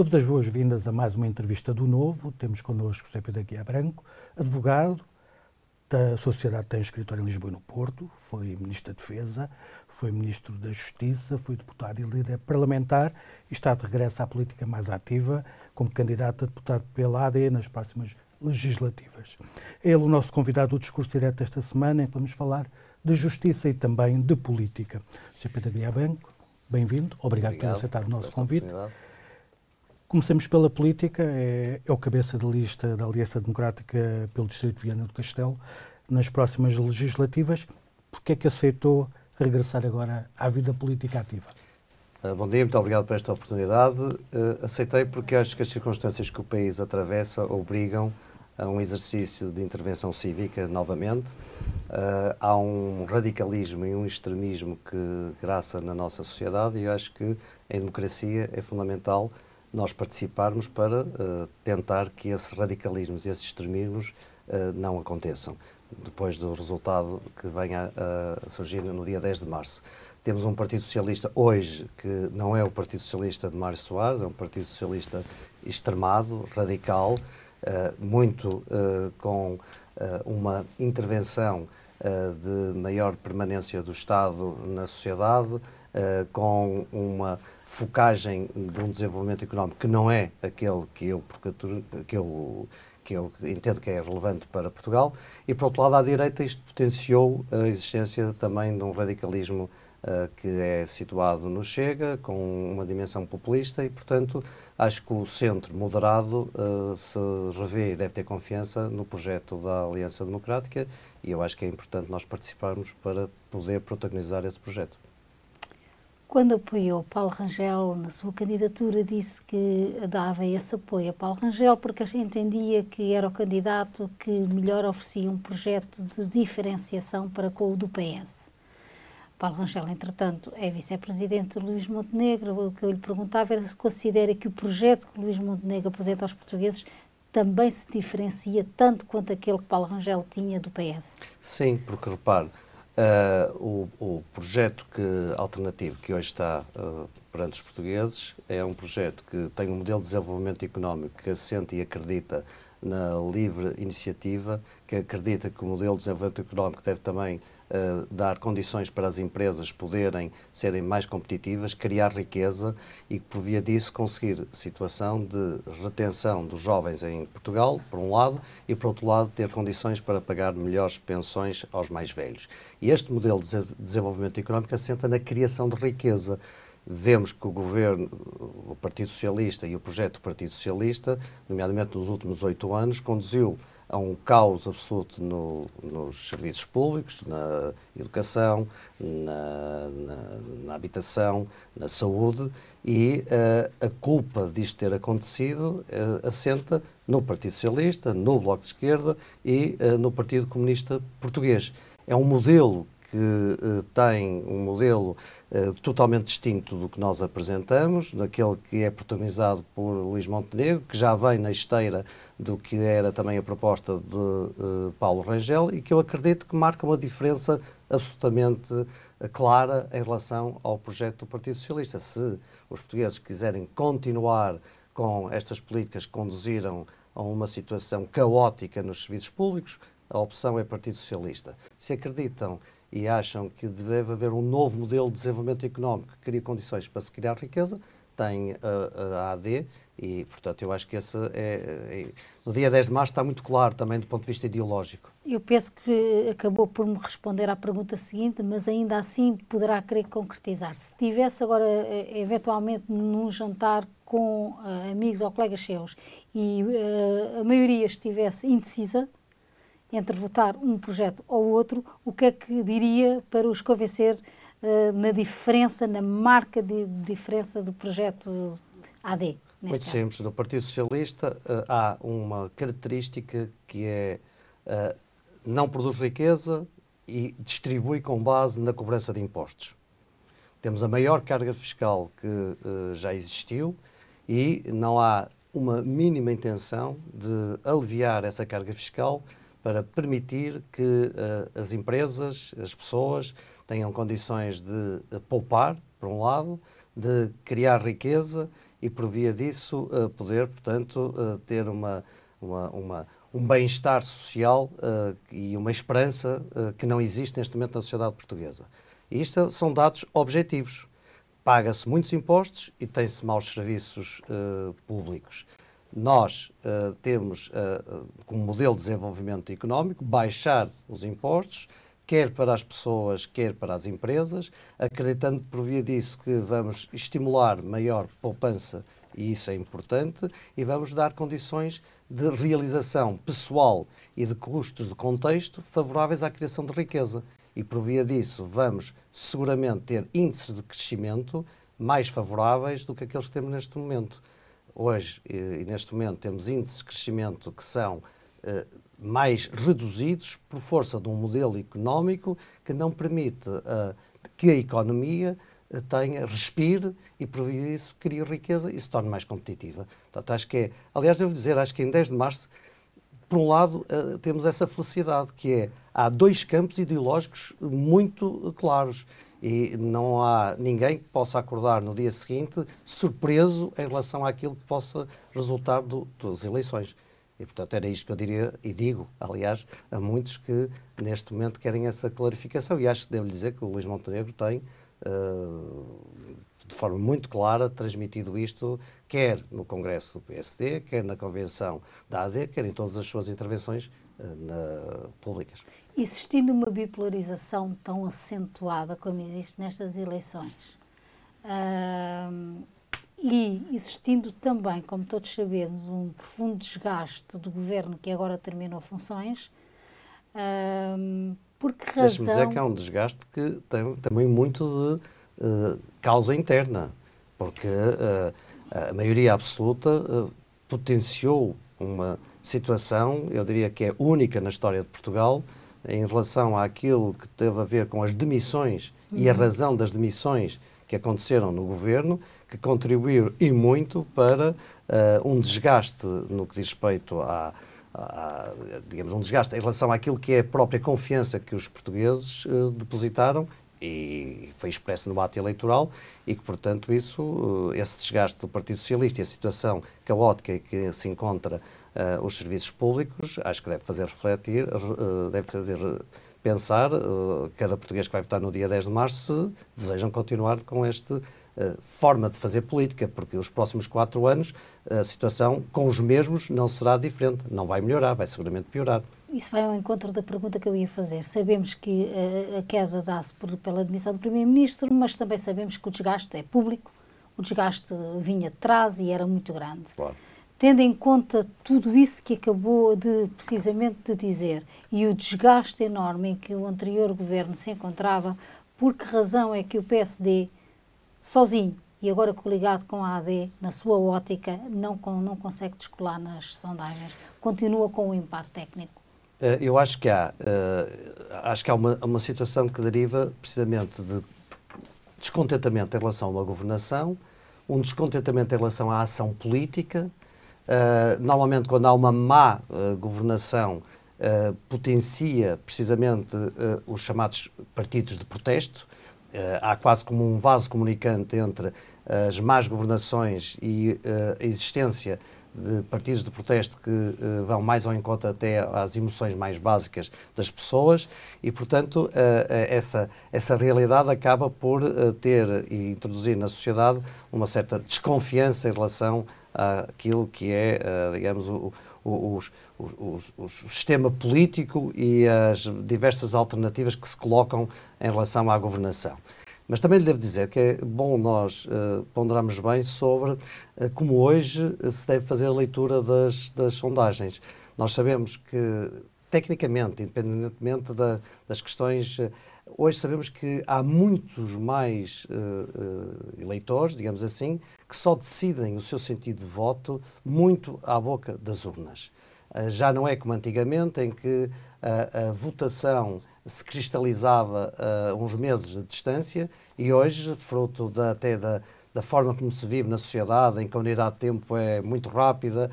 Dou-vos as boas-vindas a mais uma entrevista do Novo. Temos connosco José Pedro Guia Branco, advogado da Sociedade tem escritório em Lisboa e no Porto, foi Ministro da Defesa, foi Ministro da Justiça, foi deputado e líder parlamentar e está de regresso à política mais ativa como candidato a deputado pela AD nas próximas legislativas. É ele o nosso convidado do discurso direto esta semana em que vamos falar de justiça e também de política. José Pedro Guia Branco, bem-vindo, obrigado, obrigado por aceitar o nosso convite. Começamos pela política, é, é, o cabeça de lista da Aliança Democrática pelo Distrito de Viana do Castelo nas próximas legislativas. Por que é que aceitou regressar agora à vida política ativa? Uh, bom dia, muito obrigado por esta oportunidade. Uh, aceitei porque acho que as circunstâncias que o país atravessa obrigam a um exercício de intervenção cívica novamente. Uh, há um radicalismo e um extremismo que graça na nossa sociedade e eu acho que em democracia é fundamental nós participarmos para uh, tentar que esses radicalismos e esses extremismos uh, não aconteçam, depois do resultado que venha a surgir no dia 10 de março. Temos um Partido Socialista hoje que não é o Partido Socialista de Mário Soares, é um Partido Socialista extremado, radical, uh, muito com uma intervenção de maior permanência do Estado na sociedade, com uma focagem de um desenvolvimento económico que não é aquele que eu, que eu, que eu entendo que é relevante para Portugal, e por outro lado, à direita, isto potenciou a existência também de um radicalismo uh, que é situado no Chega, com uma dimensão populista, e portanto acho que o centro moderado se revê e deve ter confiança no projeto da Aliança Democrática, e eu acho que é importante nós participarmos para poder protagonizar esse projeto. Quando apoiou Paulo Rangel na sua candidatura, disse que dava esse apoio a Paulo Rangel porque entendia que era o candidato que melhor oferecia um projeto de diferenciação para com o do PS. Paulo Rangel, entretanto, é vice-presidente de Luís Montenegro. O que eu lhe perguntava era se considera que o projeto que Luís Montenegro apresenta aos portugueses também se diferencia tanto quanto aquele que Paulo Rangel tinha do PS. Sim, porque repare, Uh, o, o, projeto que, alternativo que hoje está uh, perante os portugueses é um projeto que tem um modelo de desenvolvimento económico que assenta e acredita na livre iniciativa, que acredita que o modelo de desenvolvimento económico deve também uh, dar condições para as empresas poderem serem mais competitivas, criar riqueza e, por via disso, conseguir situação de retenção dos jovens em Portugal, por um lado, e, por outro lado, ter condições para pagar melhores pensões aos mais velhos. E este modelo de desenvolvimento económico assenta na criação de riqueza vemos que o governo, o Partido Socialista e o projeto do Partido Socialista, nomeadamente nos últimos oito anos, conduziu a um caos absoluto no, nos serviços públicos, na educação, na, na, na habitação, na saúde, e uh, a culpa disto ter acontecido uh, assenta no Partido Socialista, no Bloco de Esquerda e uh, no Partido Comunista Português. É um modelo que tem um modelo Uh, totalmente distinto do que nós apresentamos, daquele que é protagonizado por Luís Montenegro, que já vem na esteira do que era também a proposta de uh, Paulo Rangel e que eu acredito que marca uma diferença absolutamente uh, clara em relação ao projeto do Partido Socialista. Se os portugueses quiserem continuar com estas políticas que conduziram a uma situação caótica nos serviços públicos, a opção é Partido Socialista. Se acreditam e acham que deve haver um novo modelo de desenvolvimento económico que cria condições para se criar riqueza, tem a, a AD e, portanto, eu acho que esse é, é, no dia 10 de março está muito claro também do ponto de vista ideológico. Eu penso que acabou por me responder à pergunta seguinte, mas ainda assim poderá querer concretizar. Se tivesse agora, eh, eventualmente, num jantar com uh, amigos ou colegas seus e uh, a maioria estivesse indecisa entre votar um projeto ou outro, o que é que diria para os convencer uh, na diferença, na marca de diferença do projeto AD? Muito caso. simples. No Partido Socialista uh, há uma característica que é uh, não produz riqueza e distribui com base na cobrança de impostos. Temos a maior carga fiscal que já existiu e não há uma mínima intenção de aliviar essa carga fiscal para permitir que as empresas, as pessoas, tenham condições de poupar, por um lado, de criar riqueza e por via disso uh, poder, portanto, uh, ter uma, uma, uma um bem-estar social uh, e uma esperança que não existe neste momento na sociedade portuguesa. Isto são dados objetivos. Paga-se muitos impostos e tem-se maus serviços públicos. Nós temos como modelo de desenvolvimento económico baixar os impostos, quer para as pessoas, quer para as empresas, acreditando por via disso que vamos estimular maior poupança, e isso é importante, e vamos dar condições de realização pessoal e de custos de contexto favoráveis à criação de riqueza. E por via disso vamos seguramente ter índices de crescimento mais favoráveis do que aqueles que temos neste momento. Hoje, e neste momento, temos índices de crescimento que são eh, mais reduzidos por força de um modelo económico que não permite uh, que a economia uh, tenha, respire e, por isso, crie riqueza e se torne mais competitiva. Portanto, acho que é, aliás, devo dizer, acho que em 10 de março, por um lado, temos essa felicidade, que é, há dois campos ideológicos muito claros e não há ninguém que possa acordar no dia seguinte surpreso em relação àquilo que possa resultar do, das eleições. E, portanto, era isto que eu diria e digo, aliás, a muitos que neste momento querem essa clarificação. E acho que devo dizer que o Luís Montenegro tem, uh, de forma muito clara, transmitido isto, quer no Congresso do PSD, quer na Convenção da AD, quer em todas as suas intervenções na, públicas. Existindo uma bipolarização tão acentuada como existe nestas eleições, uh, e existindo também, como todos sabemos, um profundo desgaste do governo que agora terminou funções, um, por que razão... Deixe-me dizer que é um desgaste que tem também muito de uh, causa interna, porque uh, a maioria absoluta uh, potenciou uma situação, eu diria que é única na história de Portugal, em relação àquilo que teve a ver com as demissões uhum. e a uhum. razão das demissões que aconteceram no governo, que contribuiu e muito para uh, um desgaste no que diz respeito a, a, digamos, um desgaste em relação àquilo que é a própria confiança que os portugueses uh, depositaram e foi expresso no ato eleitoral e que, portanto, isso, eh, esse desgaste do Partido Socialista e a situação caótica em que se encontra uh, os serviços públicos, acho que deve fazer refletir, uh, deve fazer pensar uh, cada português que vai votar no dia 10 de março se desejam continuar com esta forma de fazer política, porque os próximos quatro anos a situação com os mesmos não será diferente, não vai melhorar, vai seguramente piorar. Isso vai ao encontro da pergunta que eu ia fazer. Sabemos que a queda dá-se pela admissão do Primeiro-Ministro, mas também sabemos que o desgaste é público, o desgaste vinha de trás e era muito grande. Claro tendo em conta tudo isso que acabou de precisamente de dizer e o desgaste enorme em que o anterior governo se encontrava, por que razão é que o PSD, sozinho e agora coligado com a AD, na sua ótica, não, não consegue descolar nas sondagens? Continua com o impacto técnico? Eh, eu acho que há, uh, acho que há uma, uma situação que deriva precisamente de descontentamento em relação a uma governação, um descontentamento em relação à ação política Uh, normalmente, quando há uma má uh, governação, uh, potencia precisamente os chamados partidos de protesto. há quase como um vaso comunicante entre as más governações e a existência de partidos de protesto que uh, vão mais ao encontro até às emoções mais básicas das pessoas e, portanto, uh, essa, essa realidade acaba por ter e introduzir na sociedade uma certa desconfiança em relação àquilo que é, uh, digamos, o, o, o, o, sistema político e as diversas alternativas que se colocam em relação à governação. Mas também lhe devo dizer que é bom nós uh, ponderarmos bem sobre uh, como hoje se deve fazer a leitura das, das sondagens. Nós sabemos que, tecnicamente, independentemente da, das questões Hoje sabemos que há muitos mais uh, uh, eleitores, digamos assim, que só decidem o seu sentido de voto muito à boca das urnas. Uh, já não é como antigamente, em que a votação se cristalizava a uns meses de distância e hoje, fruto da, até da, da forma como se vive na sociedade, em que a unidade de tempo é muito rápida,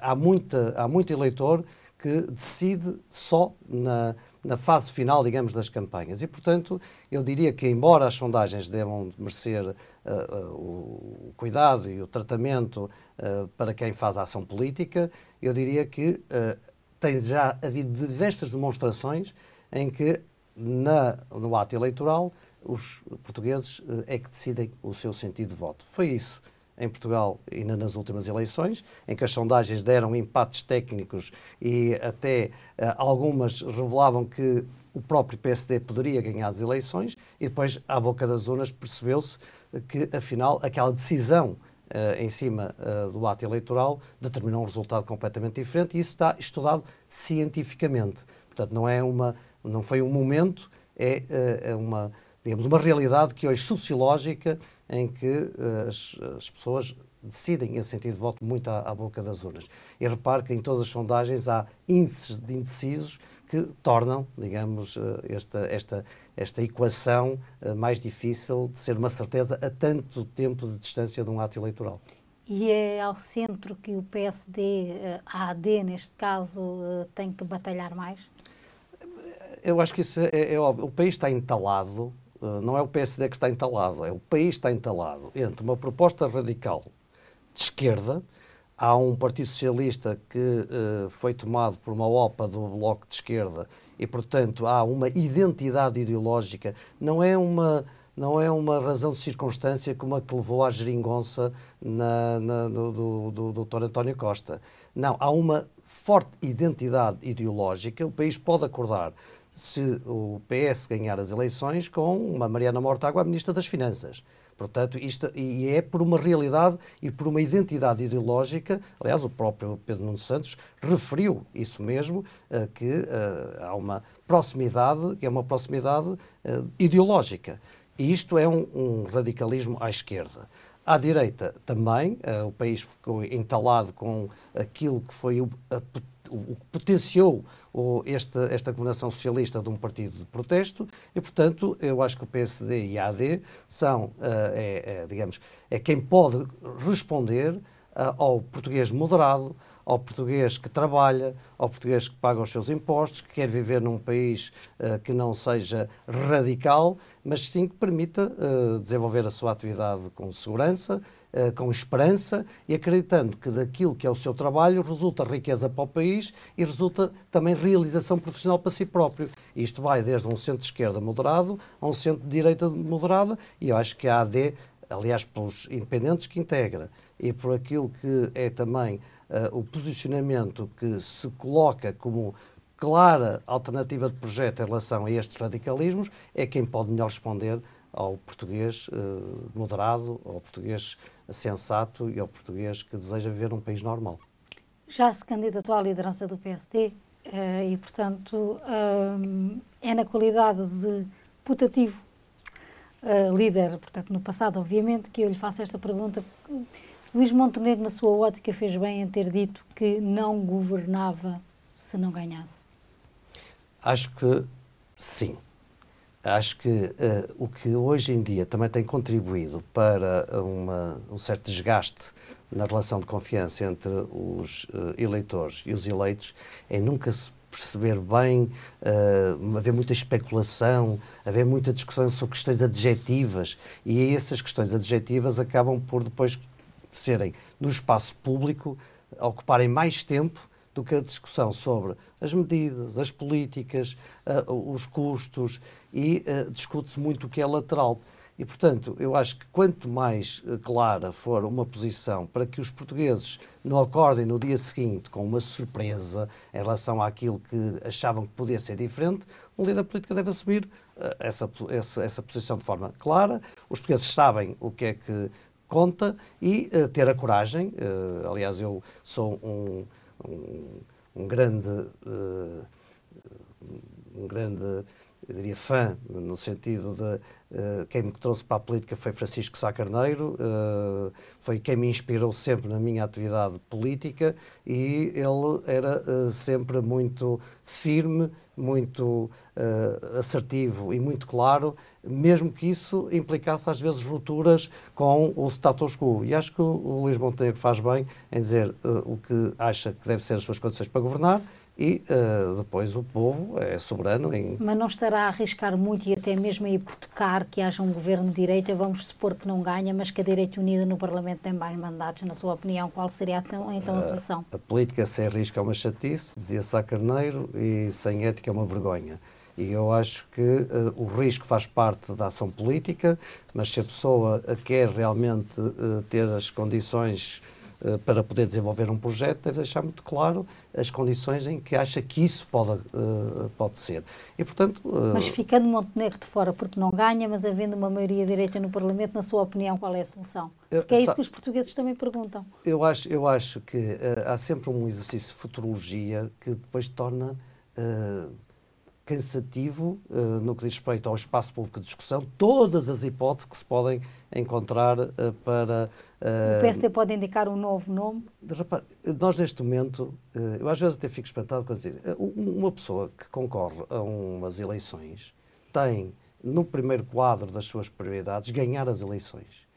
há, muita, há muito eleitor que decide só na na fase final, digamos, das campanhas. E, portanto, eu diria que, embora as sondagens devam merecer uh, uh, o cuidado e o tratamento uh, para quem faz a ação política, eu diria que tem já havido diversas demonstrações em que, na, no ato eleitoral, os portugueses é que decidem o seu sentido de voto. Foi isso em Portugal ainda nas últimas eleições, em que as sondagens deram empates técnicos e até uh, algumas revelavam que o próprio PSD poderia ganhar as eleições e depois, à boca das urnas, percebeu-se que, afinal, aquela decisão uh, em cima uh, do ato eleitoral determinou um resultado completamente diferente e isso está estudado cientificamente. Portanto, não, é uma, não foi um momento, é, é uma, digamos, uma realidade que hoje sociológica em que uh, as, as, pessoas decidem esse sentido de voto muito à, à, boca das urnas. E repare que em todas as sondagens há índices de indecisos que tornam, digamos, uh, esta, esta, esta equação uh, mais difícil de ser uma certeza a tanto tempo de distância de um ato eleitoral. E é ao centro que o PSD, a AD neste caso, tem que batalhar mais? Eu acho que isso é, é óbvio. O país está entalado eh, não é o PSD que está entalado, é o país que está entalado entre uma proposta radical de esquerda, há um Partido Socialista que uh, foi tomado por uma OPA do Bloco de Esquerda e, portanto, há uma identidade ideológica, não é uma, não é uma razão de circunstância como a que levou à geringonça na, na, do, do, do, do Dr. António Costa. Não, há uma forte identidade ideológica, o país pode acordar se o PS ganhar as eleições com uma Mariana Mortágua, a Ministra das Finanças. Portanto, isto e é por uma realidade e por uma identidade ideológica. Aliás, o próprio Pedro Nuno Santos referiu isso mesmo, uh, que uh, há uma proximidade, que é uma proximidade uh, ideológica. E isto é um, um, radicalismo à esquerda. À direita também, o país ficou entalado com aquilo que foi o, o que potenciou o, esta, esta governação socialista de um partido de protesto e, portanto, eu acho que o PSD e a AD são, uh, é, é, digamos, é quem pode responder uh, ao português moderado, ao português que trabalha, ao português que paga os seus impostos, que quer viver num país uh, que não seja radical, mas sim que permita desenvolver a sua atividade com segurança, uh, com esperança e acreditando que daquilo que é o seu trabalho resulta riqueza para o país e resulta também realização profissional para si próprio. Isto vai desde um centro-esquerda moderado a um centro-direita moderada e eu acho que a AD, aliás, pelos independentes que integra e por aquilo que é também uh, o posicionamento que se coloca como clara alternativa de projeto em relação a estes radicalismos, é quem pode melhor responder ao português uh, moderado, ao português sensato e ao português que deseja viver num país normal. Já se candidatou à liderança do PSD eh, e, portanto, eh, é na qualidade de putativo eh, líder, portanto, no passado, obviamente, que eu lhe faço esta pergunta. Luís Montenegro, na sua ótica, fez bem em ter dito que não governava se não ganhasse? Acho que sim acho que uh, o que hoje em dia também tem contribuído para uma, um certo desgaste na relação de confiança entre os uh, eleitores e os eleitos é nunca se perceber bem, uh, haver muita especulação, haver muita discussão sobre questões adjetivas e essas questões adjetivas acabam por depois serem no espaço público ocuparem mais tempo do que a discussão sobre as medidas, as políticas, uh, os custos e uh, discute-se muito o que é lateral. E, portanto, eu acho que quanto mais uh, clara for uma posição para que os portugueses não acordem no dia seguinte com uma surpresa em relação àquilo que achavam que podia ser diferente, um líder político deve assumir essa, essa, essa posição de forma clara. Os portugueses sabem o que é que conta e ter a coragem. aliás, eu sou um um, um grande, uh, um grande, eu diria, fã, no sentido de uh, quem me trouxe para a política foi Francisco Sá Carneiro, uh, foi quem me inspirou sempre na minha atividade política e ele era sempre muito firme, muito assertivo e muito claro mesmo que isso implicasse às vezes rupturas com o status quo. E acho que o Luís Montenegro faz bem em dizer uh, o que acha que deve ser as suas condições para governar e uh, depois o povo é soberano em... Mas não estará a arriscar muito e até mesmo a hipotecar que haja um governo de direita, vamos supor que não ganha, mas que a direita unida no Parlamento tem mais mandatos, na sua opinião, qual seria então, então a solução? Uh, a política sem risco é uma chatice, dizia Sá Carneiro, e sem ética é uma vergonha. E eu acho que uh, o risco faz parte da ação política, mas se a pessoa quer realmente uh, ter as condições uh, para poder desenvolver um projeto, deve deixar muito claro as condições em que acha que isso pode, pode ser. E, portanto, mas ficando Montenegro de fora porque não ganha, mas havendo uma maioria direita no Parlamento, na sua opinião, qual é a solução? Porque é isso que os portugueses também perguntam. Eu acho, eu acho que há sempre um exercício de futurologia que depois torna cansativo uh, no que diz respeito ao espaço público de discussão, todas as hipóteses que se podem encontrar uh, para. O PSD pode indicar um novo nome? Repare, nós neste momento, eu às vezes até fico espantado quando dizer, uma pessoa que concorre a umas eleições tem, no primeiro quadro das suas prioridades, ganhar as eleições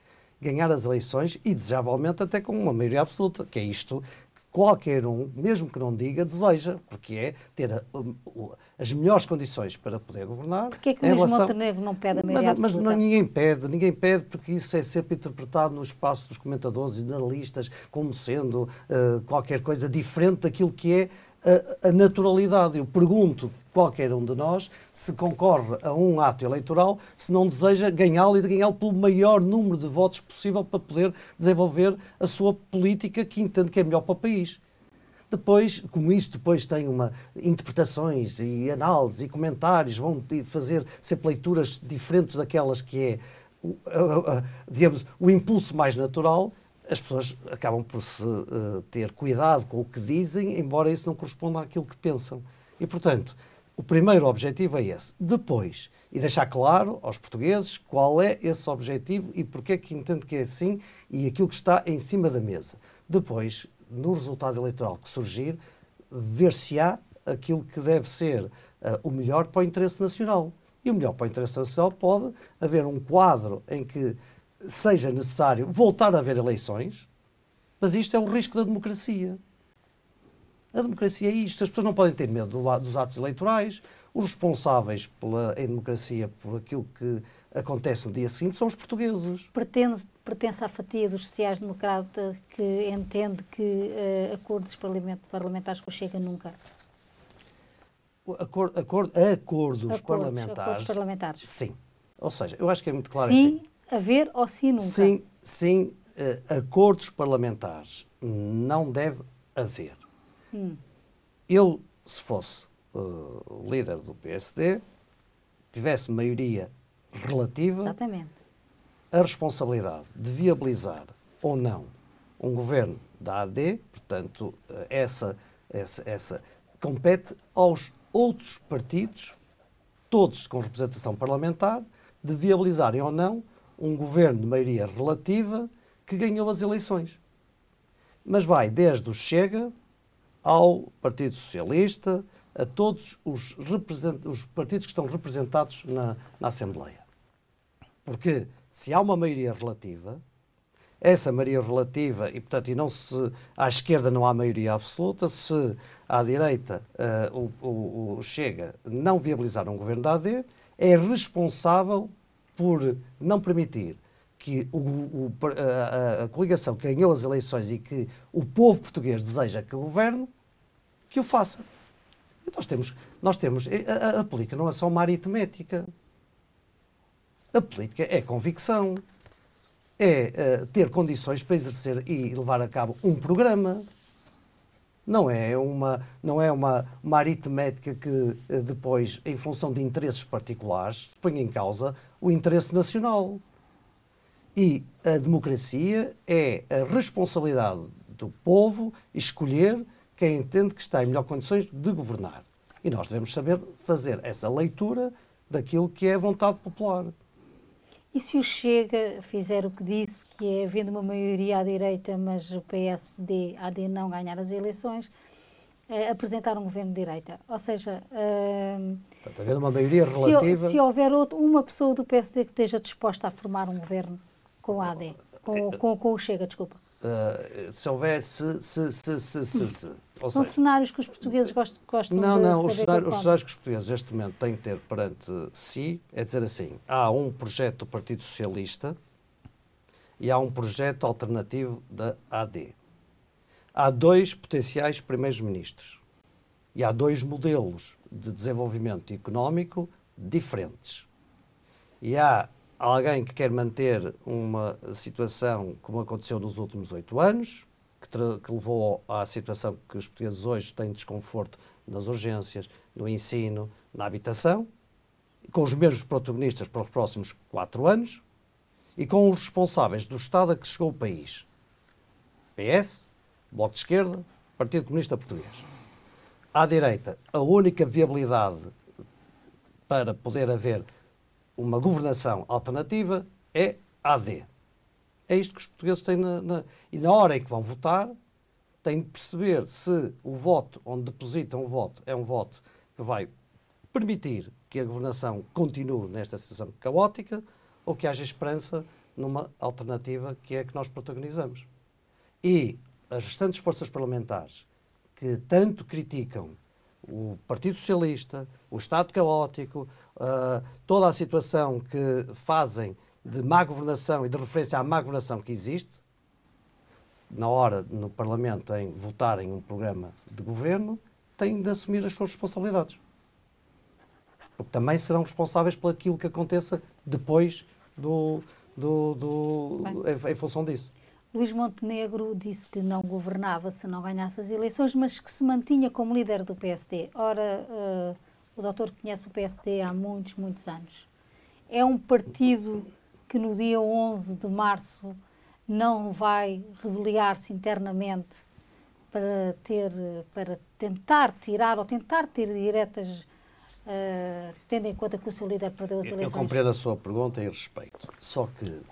ganhar as eleições e, desejavelmente, até com uma maioria absoluta, que é isto qualquer um, mesmo que não diga, deseja, porque é ter a, a, as melhores condições para poder governar. Porquê é que o Luís relação... Montenegro não pede a maioria mas, mas não, ninguém pede, ninguém pede, porque isso é sempre interpretado no espaço dos comentadores e analistas como sendo uh, qualquer coisa diferente daquilo que é a, a naturalidade. Eu pergunto qualquer um de nós se concorre a um ato eleitoral, se não deseja ganhá-lo e de ganhá-lo pelo maior número de votos possível para poder desenvolver a sua política que entende que é melhor para o país. Depois, como isto depois tem uma interpretações e análises e comentários, vão fazer sempre leituras diferentes daquelas que é, digamos, o impulso mais natural, as pessoas acabam por se uh, ter cuidado com o que dizem, embora isso não corresponda àquilo que pensam. E, portanto, o primeiro objetivo é esse. Depois, e deixar claro aos portugueses qual é esse objetivo e porque é que entende que é assim e aquilo que está em cima da mesa. Depois, no resultado eleitoral que surgir, ver-se-á aquilo que deve ser uh, o melhor para o interesse nacional. E o melhor para o interesse nacional pode haver um quadro em que seja necessário voltar a haver eleições, mas isto é o risco da democracia. A democracia é isto. As pessoas não podem ter medo dos atos eleitorais. Os responsáveis pela, em democracia por aquilo que acontece no dia seguinte são os portugueses. Pretende, pertence à fatia dos sociais-democratas que entende que uh, acordos parlamentares com Chega nunca? Acordo, acordo, acordos, acordos, parlamentares, acordos parlamentares. Sim. Ou seja, eu acho que é muito claro sim, assim haver ou sim nunca? Sim, sim uh, acordos parlamentares não deve haver. Hum. Eu, se fosse uh, líder do PSD, tivesse maioria relativa, Exatamente. a responsabilidade de viabilizar ou não um governo da AD, portanto, uh, essa, essa, essa compete aos outros partidos, todos com representação parlamentar, de viabilizarem ou não um governo de maioria relativa que ganhou as eleições. Mas vai desde o Chega ao Partido Socialista, a todos os, os partidos que estão representados na, na Assembleia. Porque se há uma maioria relativa, essa maioria relativa, e portanto, e não se à esquerda não há maioria absoluta, se à direita uh, o, o, o, Chega não viabilizar um governo da AD, é responsável por não permitir que o, o, a, a, coligação que ganhou as eleições e que o povo português deseja que governe, que o faça. E nós temos, nós temos a, a, política não é só uma aritmética. A política é convicção, é uh, ter condições para exercer e levar a cabo um programa. Não é uma, não é uma, uma aritmética que uh, depois, em função de interesses particulares, põe em causa o interesse nacional. E a democracia é a responsabilidade do povo escolher quem entende que está em melhores condições de governar. E nós devemos saber fazer essa leitura daquilo que é a vontade popular. E se o Chega fizer o que disse, que é havendo uma maioria à direita, mas o PSD, AD não ganhar as eleições, é, apresentar um governo de direita? Ou seja, uh, Portanto, havendo uma maioria relativa. Se, se houver outro, uma pessoa do PSD que esteja disposta a formar um governo com a AD, com, com, com o Chega, desculpa. Uh, se houver se, se, se, se, se, se. São seja, cenários que os portugueses gostam, gostam não, de não, saber os cenários, os cenários que os portugueses neste momento têm que ter perante si é dizer assim, há um projeto do Partido Socialista e há um projeto alternativo da AD. Há dois potenciais primeiros-ministros e há dois modelos de desenvolvimento económico diferentes. E há alguém que quer manter uma situação como aconteceu nos últimos oito anos, que, que, levou à situação que os portugueses hoje têm desconforto nas urgências, no ensino, na habitação, com os mesmos protagonistas para os próximos quatro anos e com os responsáveis do Estado a que chegou o país. PS, Bloco de Esquerda, Partido Comunista Português. À direita, a única viabilidade para poder haver uma governação alternativa é AD. É isto que os portugueses têm na, na, E na hora em que vão votar, têm de perceber se o voto, onde depositam o voto, é um voto que vai permitir que a governação continue nesta situação caótica ou que haja esperança numa alternativa que é a que nós protagonizamos. E as restantes forças parlamentares que tanto criticam o Partido Socialista, o Estado caótico, uh, toda a situação que fazem de má governação e de referência à má governação que existe, na hora no Parlamento em votarem um programa de governo, têm de assumir as suas responsabilidades. Porque também serão responsáveis por aquilo que aconteça depois do, do, do em, em função disso. Luís Montenegro disse que não governava se não ganhasse as eleições, mas que se mantinha como líder do PSD. Ora, uh, o doutor conhece o PSD há muitos, muitos anos. É um partido que no dia 11 de março não vai rebeliar-se internamente para ter para tentar tirar ou tentar ter diretas uh, tendo em conta que o seu líder perdeu as eleições. Eu compreendo a sua pergunta e respeito. Só que uh,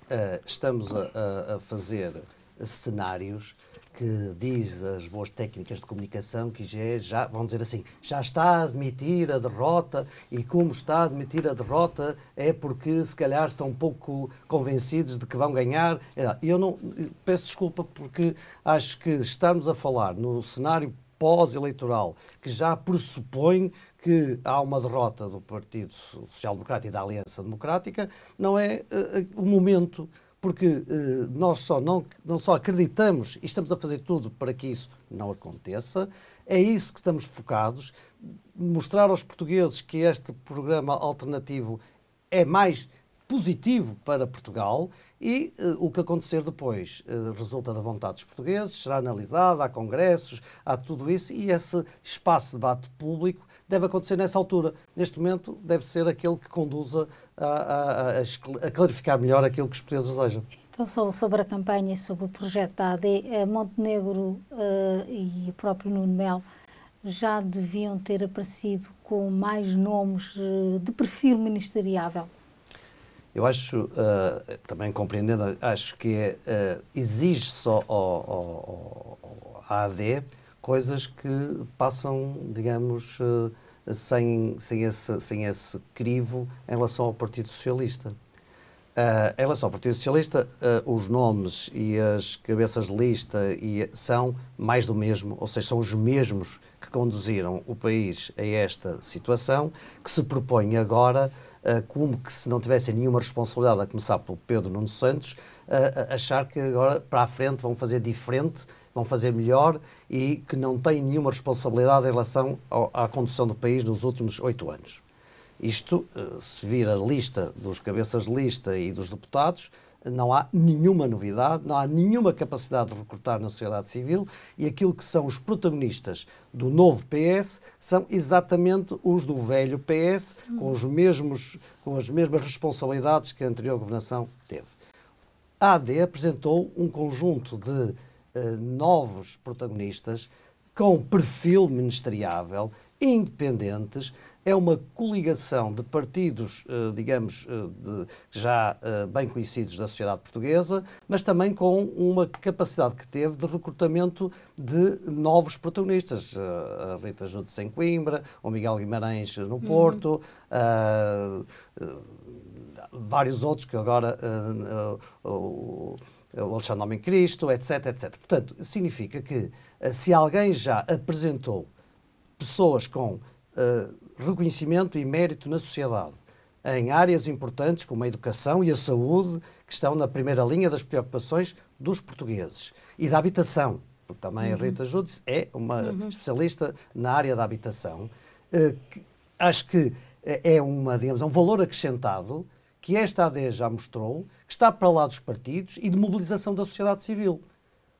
estamos a, a, fazer cenários que diz as boas técnicas de comunicação que já, já, vão dizer assim, já está a admitir a derrota e como está a admitir a derrota é porque se calhar estão um pouco convencidos de que vão ganhar. É, eu não peço desculpa porque acho que estamos a falar no cenário pós-eleitoral que já pressupõe que há uma derrota do Partido Social Democrata e da Aliança Democrática, não é uh, o momento porque uh, nós só não, não só acreditamos e estamos a fazer tudo para que isso não aconteça, é isso que estamos focados, mostrar aos portugueses que este programa alternativo é mais positivo para Portugal e uh, o que acontecer depois uh, resulta da vontade dos portugueses, será analisado, há congressos, há tudo isso e esse espaço de debate público deve acontecer nessa altura. Neste momento, deve ser aquele que conduza a, a, a, a clarificar melhor aquilo que os portugueses desejam. Então, sobre a campanha e sobre o projeto da AD, eh, Montenegro uh, e o próprio Nuno Melo já deviam ter aparecido com mais nomes uh, de perfil ministeriável? Eu acho, uh, também compreendendo, acho que é, exige só ao, ao, ao, AD coisas que passam, digamos, uh, sem, sem, esse, sem esse crivo em relação ao Partido Socialista. Uh, em relação ao Partido Socialista, uh, os nomes e as cabeças de lista e, são mais do mesmo, ou seja, são os mesmos que conduziram o país a esta situação, que se propõe agora, uh, como que se não tivessem nenhuma responsabilidade, a começar pelo Pedro Nuno Santos, achar que agora para a frente vão fazer diferente vão fazer melhor e que não têm nenhuma responsabilidade em relação ao, à condução do país nos últimos oito anos. Isto, eh, se vir a lista dos cabeças de lista e dos deputados, não há nenhuma novidade, não há nenhuma capacidade de recrutar na sociedade civil e aquilo que são os protagonistas do novo PS são exatamente os do velho PS, com, os mesmos, com as mesmas responsabilidades que a anterior governação teve. A AD apresentou um conjunto de uh, novos protagonistas com perfil ministeriável, independentes. É uma coligação de partidos, uh, digamos, uh, de, já bem conhecidos da sociedade portuguesa, mas também com uma capacidade que teve de recrutamento de novos protagonistas. a Rita Judes em Coimbra, o Miguel Guimarães no Porto, uhum. vários outros que agora o Alexandre Homem Cristo, etc, etc. Portanto, significa que se alguém já apresentou pessoas com uh, reconhecimento e mérito na sociedade em áreas importantes como a educação e a saúde, que estão na primeira linha das preocupações dos portugueses. E da habitação, porque também uhum. a Rita Judice é uma uhum. especialista na área da habitação. Uh, que, acho que é uma, digamos, é um valor acrescentado que esta AD já mostrou, que está para lá dos partidos e de mobilização da sociedade civil.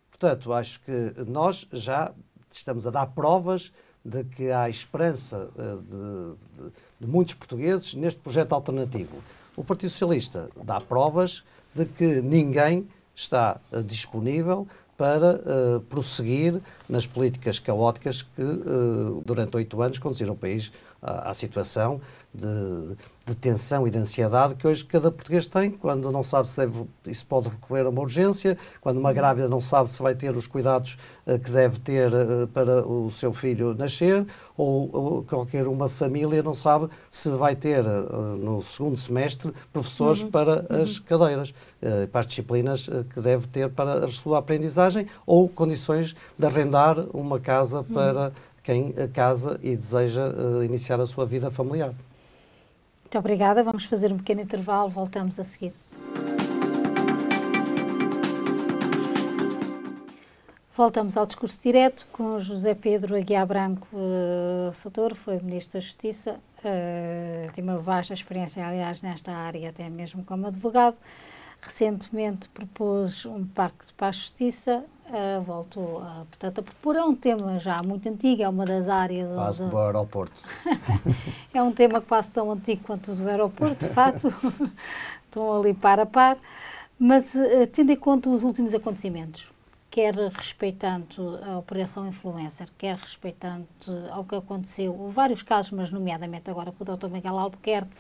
Portanto, acho que nós já estamos a dar provas de que há esperança eh, de, de, de muitos portugueses neste projeto alternativo. O Partido Socialista dá provas de que ninguém está uh, disponível para uh, prosseguir nas políticas caóticas que, uh, durante oito anos, conduziram o país à, à situação de, de, tensão e de ansiedade que hoje cada português tem, quando não sabe se, deve, se pode recorrer a uma urgência, quando uma grávida não sabe se vai ter os cuidados uh, que deve ter uh, para o seu filho nascer, ou, ou, qualquer uma família não sabe se vai ter uh, no segundo semestre professores uhum. para uhum. as cadeiras, para as disciplinas que deve ter para a sua aprendizagem, ou condições de arrendar uma casa uhum. para quem casa e deseja iniciar a sua vida familiar. Muito obrigada. Vamos fazer um pequeno intervalo. Voltamos a seguir. Voltamos ao discurso direto com José Pedro Aguiar Branco uh, foi Ministro da Justiça, uh, tem uma vasta experiência, aliás, nesta área, até mesmo como advogado. Recentemente propôs um pacto para a justiça, uh, voltou a, portanto, a propor. É um tema já muito antigo, é uma das áreas. Quase onde... o aeroporto. é um tema quase tão antigo quanto o do aeroporto, de facto. Estão ali par a par. Mas, uh, tendo em conta os últimos acontecimentos, quer respeitando a Operação Influencer, quer respeitando ao que aconteceu, vários casos, mas nomeadamente agora com o Dr. Miguel Albuquerque,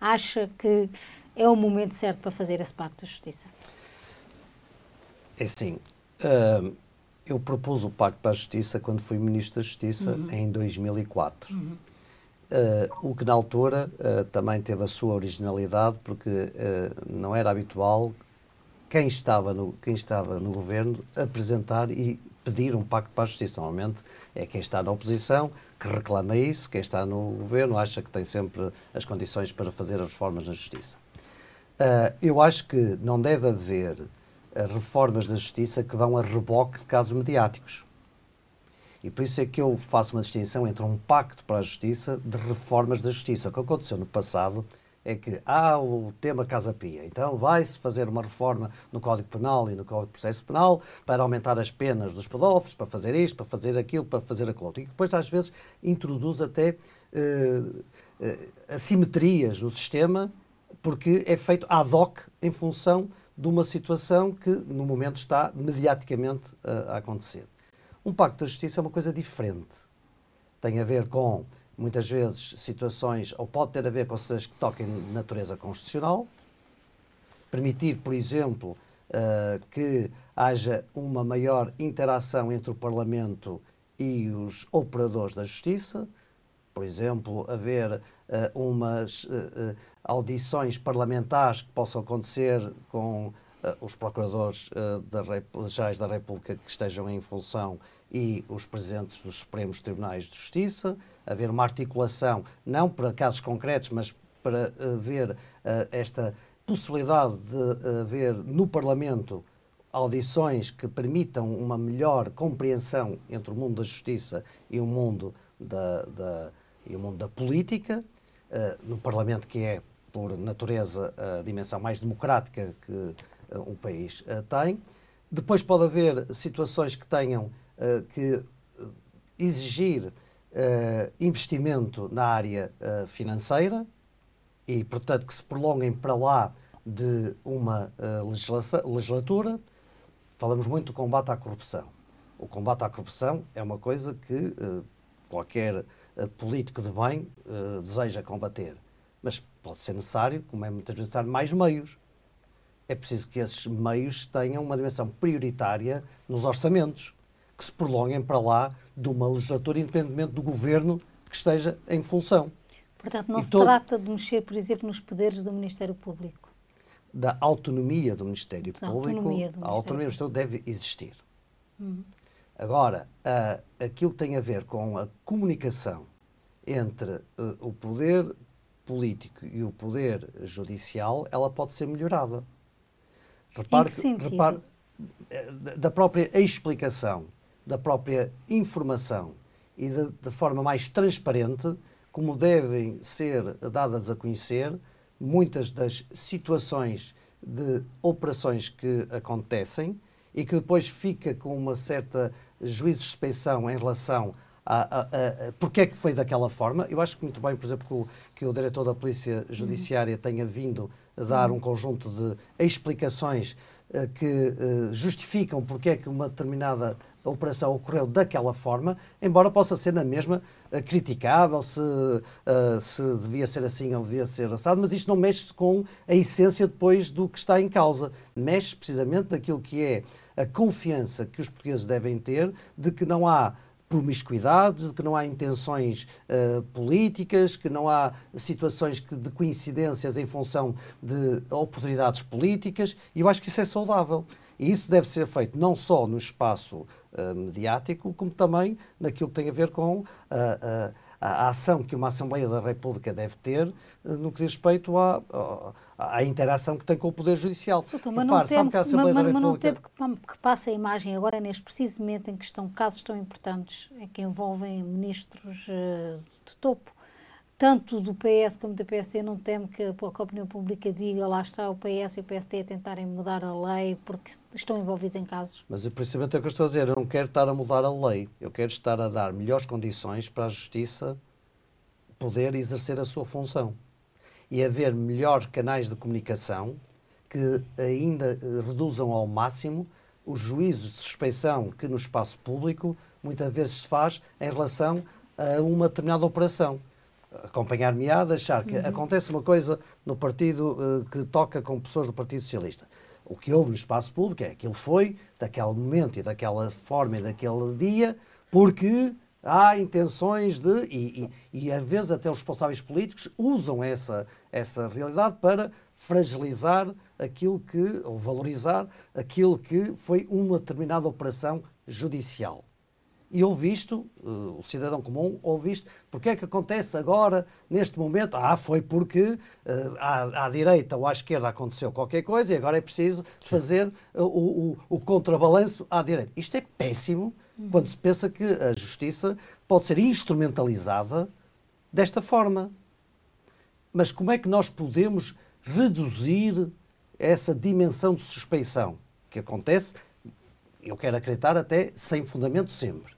acha que é o momento certo para fazer esse pacto de justiça? É sim. Uh, eu propus o Pacto para a Justiça quando fui Ministro da Justiça uhum. em 2004. Uhum. Uh, o que na altura uh, também teve a sua originalidade, porque não era habitual quem estava, no, quem estava no governo apresentar e pedir um pacto para a justiça. Normalmente é quem está na oposição que reclama isso, quem está no governo acha que tem sempre as condições para fazer as reformas na justiça. Uh, eu acho que não deve haver uh, reformas da justiça que vão a reboque de casos mediáticos. E por isso é que eu faço uma distinção entre um pacto para a justiça de reformas da justiça. O que aconteceu no passado é que há o tema Casa Pia. Então vai-se fazer uma reforma no Código Penal e no Código de Processo Penal para aumentar as penas dos pedófilos, para fazer isto, para fazer aquilo, para fazer aquilo. E depois, às vezes, introduz até uh, uh, assimetrias no sistema porque é feito ad hoc em função de uma situação que, no momento, está mediaticamente a, a acontecer. Um pacto da justiça é uma coisa diferente. Tem a ver com, muitas vezes, situações, ou pode ter a ver com situações que toquem natureza constitucional, permitir, por exemplo, uh, que haja uma maior interação entre o Parlamento e os operadores da justiça, por exemplo, haver uh, umas uh, audições parlamentares que possam acontecer com uh, os procuradores uh, da gerais da República que estejam em função e os presidentes dos Supremos Tribunais de Justiça, haver uma articulação, não para casos concretos, mas para ver uh, esta possibilidade de haver no Parlamento audições que permitam uma melhor compreensão entre o mundo da justiça e o mundo da, da e o mundo da política, uh, no Parlamento que é por natureza, a dimensão mais democrática que uh, um país uh, tem. Depois pode haver situações que tenham uh, que exigir investimento na área financeira e, portanto, que se prolonguem para lá de uma legislatura. Falamos muito do combate à corrupção. O combate à corrupção é uma coisa que qualquer político de bem deseja combater mas pode ser necessário, como é muitas vezes necessário, mais meios. É preciso que esses meios tenham uma dimensão prioritária nos orçamentos, que se prolonguem para lá de uma legislatura, independentemente do governo que esteja em função. Portanto, não e se todo... trata de mexer, por exemplo, nos poderes do Ministério Público. da autonomia do Ministério da Público. Autonomia do a autonomia do Ministério deve existir. Uhum. Agora, uh, aquilo que tem a ver com a comunicação entre uh, o poder político e o poder judicial, ela pode ser melhorada. Repare, em que? Repare, eh, da própria explicação, da própria informação e de, de forma mais transparente, como devem ser dadas a conhecer muitas das situações de operações que acontecem e que depois fica com uma certa juízo de suspeição em relação a, a, a, porque é que foi daquela forma. Eu acho que muito bem, por exemplo, que o, que o diretor da Polícia Judiciária tenha vindo a dar um conjunto de explicações uh, que uh, justificam porque é que uma determinada operação ocorreu daquela forma, embora possa ser na mesma uh, criticável, se, se devia ser assim ou devia ser assado, mas isto não mexe com a essência depois do que está em causa. Mexe precisamente daquilo que é a confiança que os portugueses devem ter de que não há promiscuidades, de que não há intenções uh, políticas, que não há situações que, de coincidências em função de oportunidades políticas, e eu acho que isso é saudável. E isso deve ser feito não só no espaço uh, mediático, como também naquilo que tem a ver com uh, a, ação que uma Assembleia da República deve ter no que diz respeito à, à, interação que tem com o Poder Judicial. Mas, não temo, que mas, República... não temo que, que passe a imagem agora, neste preciso momento em que estão casos tão importantes, em que envolvem ministros uh, de topo, tanto do PS como do PSD, não temo que a opinião pública diga lá está o PS e o PSD a tentarem mudar a lei porque estão envolvidos em casos. Mas precisamente é o que eu estou a dizer, eu não quero estar a mudar a lei, eu quero estar a dar melhores condições para a Justiça poder exercer a sua função e haver melhores canais de comunicação que ainda eh, reduzam ao máximo os juízos de suspeição que no espaço público muitas vezes se faz em relação a uma determinada operação. Acompanhar-me-á de achar que uhum. acontece uma coisa no partido uh, que toca com pessoas do Partido Socialista. O que houve no espaço público é que ele foi daquele momento e daquela forma e daquele dia porque há intenções de. E, e, e, às vezes até os responsáveis políticos usam essa, essa realidade para fragilizar aquilo que, ou valorizar aquilo que foi uma determinada operação judicial. E ouvi isto, uh, o cidadão comum ouve isto, porque é que acontece agora, neste momento? Ah, foi porque uh, à, à, direita ou à esquerda aconteceu qualquer coisa e agora é preciso fazer o, o, o contrabalanço à direita. Isto é péssimo quando se pensa que a justiça pode ser instrumentalizada desta forma. Mas como é que nós podemos reduzir essa dimensão de suspeição que acontece, eu quero acreditar até sem fundamento sempre.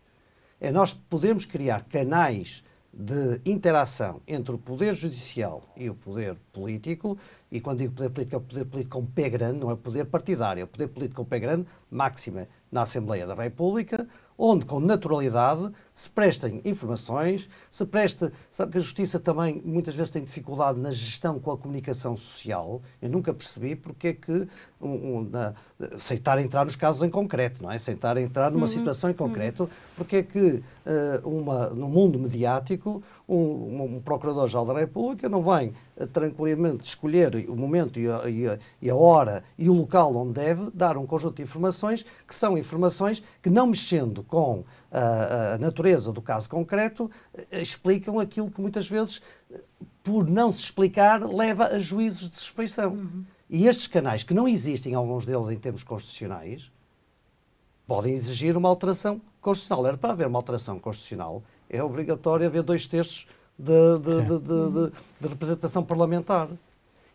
É nós podemos criar canais de interação entre o poder judicial e o poder político, e quando digo poder político, é o poder político com pé grande, não é poder partidário, é o poder político com pé grande, máxima na Assembleia da República, onde com naturalidade se prestem informações, se preste. Sabe que a Justiça também muitas vezes tem dificuldade na gestão com a comunicação social. Eu nunca percebi porque é que um, um, na, aceitar entrar nos casos em concreto, não é? Aceitar entrar numa uhum. situação em concreto, uhum. porque é que uh, uma, no mundo mediático um, um Procurador-Geral da República não vem uh, tranquilamente escolher o momento e a, e, a, e a, hora e o local onde deve dar um conjunto de informações que são informações que, não mexendo com a, a natureza do caso concreto, uh, explicam aquilo que muitas vezes, por não se explicar, leva a juízos de suspeição. Uhum. E estes canais, que não existem, alguns deles em termos constitucionais, podem exigir uma alteração constitucional. Era para haver uma alteração constitucional é obrigatório haver dois terços de, de, de, de, representação parlamentar.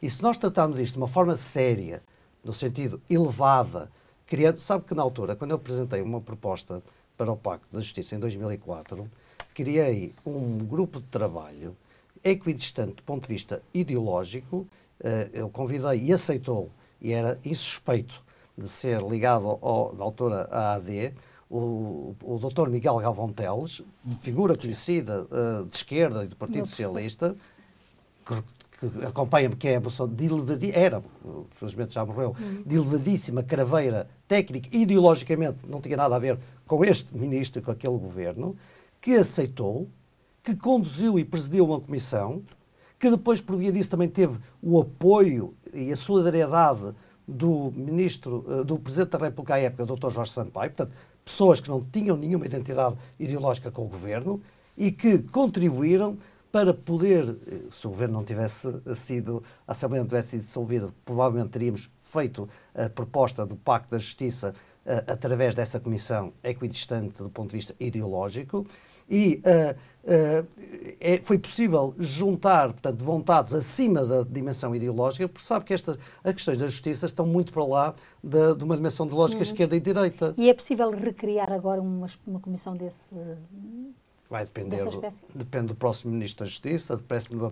E se nós tratarmos isto de uma forma séria, no sentido elevada, criando, sabe que na altura, quando eu apresentei uma proposta para o Pacto da Justiça em 2004, criei um grupo de trabalho equidistante do ponto de vista ideológico, eh, eu convidei e aceitou, e era insuspeito de ser ligado ao, da autora AD, o, o Dr. Miguel Galvão Teles, figura conhecida uh, de esquerda e do Partido Socialista, que, que acompanha-me, que é de elevadíssima, era, felizmente já morreu, uhum. de elevadíssima craveira técnica, ideologicamente não tinha nada a ver com este ministro, com aquele governo, que aceitou, que conduziu e presidiu uma comissão que depois, por via disso, também teve o apoio e a solidariedade do ministro, eh, do Presidente da República à época, Dr. Jorge Sampaio, portanto, pessoas que não tinham nenhuma identidade ideológica com o governo e que contribuíram para poder, eh, se o governo não tivesse sido, a Assembleia não tivesse sido dissolvida, provavelmente teríamos feito a proposta do Pacto da Justiça uh, através dessa comissão equidistante do ponto de vista ideológico e uh, é, foi possível juntar, portanto, vontades acima da dimensão ideológica, porque sabe que estas as questões da justiça estão muito para lá de, de uma dimensão de lógica uhum. esquerda e direita. E é possível recriar agora uma, uma comissão desse Vai depender, do, depende do próximo Ministro da Justiça, depende da,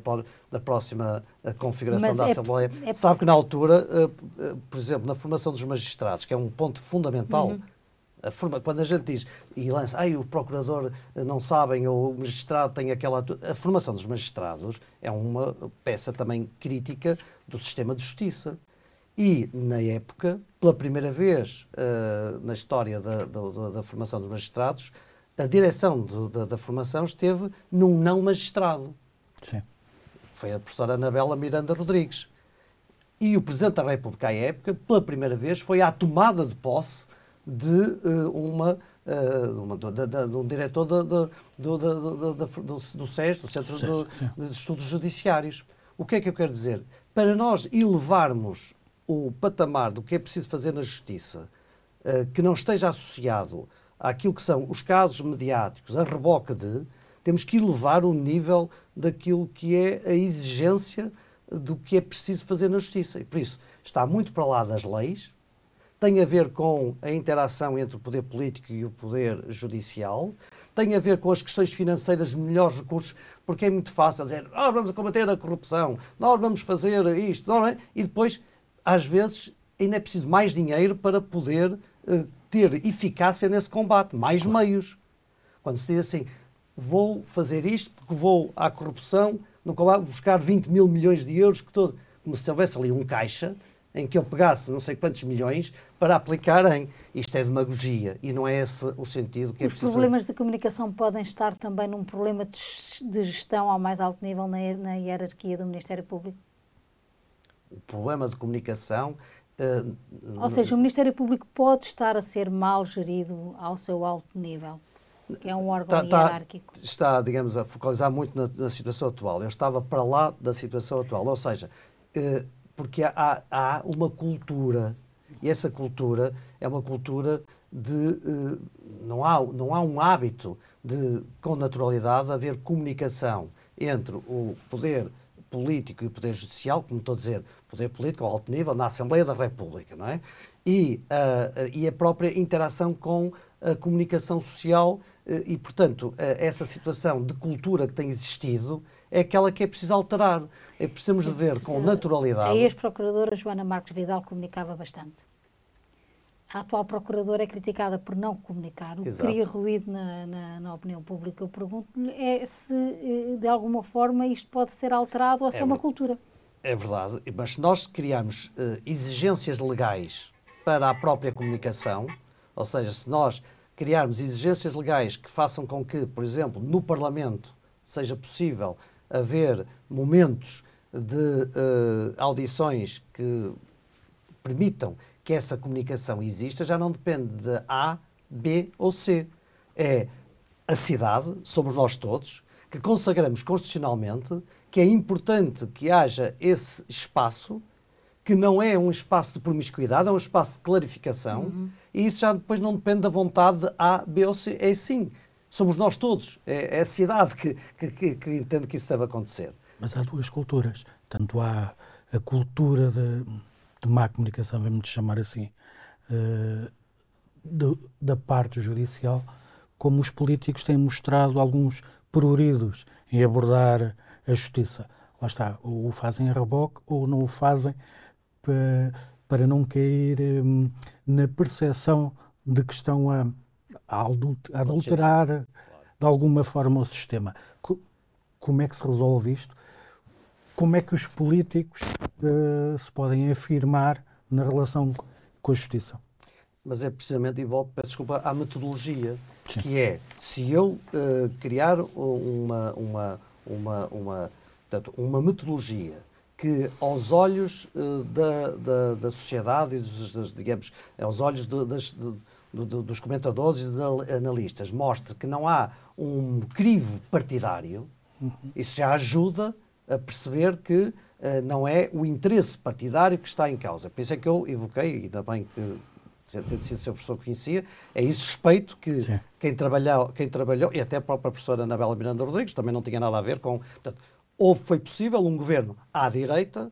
da próxima eh, configuração Mas da é, Assembleia. É Sabe que na altura, uh, por exemplo, na formação dos magistrados, que é um ponto fundamental, uhum. A forma, quando a gente diz e lança, ai, o procurador não sabem ou o magistrado tem aquela. A formação dos magistrados é uma peça também crítica do sistema de justiça. E, na época, pela primeira vez uh, na história da, da, da formação dos magistrados, a direção do, da, da, formação esteve num não magistrado. Sim. Foi a professora Anabela Miranda Rodrigues. E o Presidente da República, à época, pela primeira vez, foi à tomada de posse de uh, uma, uh, uma de, de, de, um diretor do, do, do, do SES, do Centro de Estudos Judiciários. O que é que eu quero dizer? Para nós elevarmos o patamar do que é preciso fazer na justiça, uh, que não esteja associado àquilo que são os casos mediáticos, a reboca de, temos que elevar o nível daquilo que é a exigência do que é preciso fazer na justiça. E por isso está muito para lá das leis, tem a ver com a interação entre o poder político e o poder judicial, tem a ver com as questões financeiras de melhores recursos, porque é muito fácil dizer nós vamos combater a corrupção, nós vamos fazer isto, não é? e depois, às vezes, ainda é preciso mais dinheiro para poder uh, ter eficácia nesse combate, mais claro. meios. Quando se diz assim, vou fazer isto porque vou à corrupção, no combate, buscar 20 mil milhões de euros, que todo, como se houvesse ali um caixa em que eu pegasse não sei quantos milhões para aplicar em. Isto é demagogia e não é esse o sentido que é Os é preciso. Os problemas de comunicação podem estar também num problema de gestão ao mais alto nível na hierarquia do Ministério Público? O problema de comunicação Uh, Ou seja, o Ministério Público pode estar a ser mal gerido ao seu alto nível, que é um órgão está, hierárquico. Está, digamos, a focalizar muito na, na, situação atual. Eu estava para lá da situação atual. Ou seja, uh, porque há, há, uma cultura, e essa cultura é uma cultura de. Uh, não, há, não há um hábito de, com naturalidade, haver comunicação entre o poder político e o poder judicial, como estou a dizer, poder político ao alto nível, na Assembleia da República, não é? E, uh, e a própria interação com a comunicação social e, portanto, uh, essa situação de cultura que tem existido é aquela que é preciso alterar. É precisamos de ver com naturalidade. A ex-procuradora Joana Marques Vidal comunicava bastante. A atual procuradora é criticada por não comunicar, o que cria ruído na, na, na, opinião pública. Eu pergunto-lhe é se, eh, de alguma forma, isto pode ser alterado ou se é, é uma cultura. É verdade, mas se nós criarmos uh, exigências legais para a própria comunicação, ou seja, se nós criarmos exigências legais que façam com que, por exemplo, no Parlamento seja possível haver momentos de uh, audições que permitam que essa comunicação exista já não depende de A, B ou C. É a cidade, somos nós todos, que consagramos constitucionalmente que é importante que haja esse espaço, que não é um espaço de promiscuidade, é um espaço de clarificação, uhum. E isso já depois não depende da vontade de A, B ou C. É sim, somos nós todos, é, é a cidade que, que, que, que entende que isso deve acontecer. Mas há duas culturas. Tanto há a cultura de de má comunicação, vamos chamar assim, uh, da parte judicial, como os políticos têm mostrado alguns pruridos em abordar a justiça. Lá está, ou o fazem a reboque ou não o fazem para, para não cair um, na percepção de que estão a, a adulterar de alguma forma o sistema. Como é que se resolve isto? como é que os políticos uh, se podem afirmar na relação com a justiça. Mas é precisamente, e volto, peço desculpa, à metodologia, Sim. que é, se eu uh, criar uma, uma, uma, uma portanto, uma metodologia que, aos olhos uh, da, da, da, sociedade e, dos, dos, digamos, aos olhos do, das, do, do, dos comentadores e dos analistas, mostre que não há um crivo partidário, uhum. isso já ajuda a perceber que uh, não é o interesse partidário que está em causa. Por isso é que eu evoquei, ainda bem que tendo sido seu professor conhecia, é esse respeito que quem trabalhou, quem trabalhou, e até a própria professora Anabela Miranda Rodrigues, também não tinha nada a ver com. Portanto, houve, foi possível um governo à direita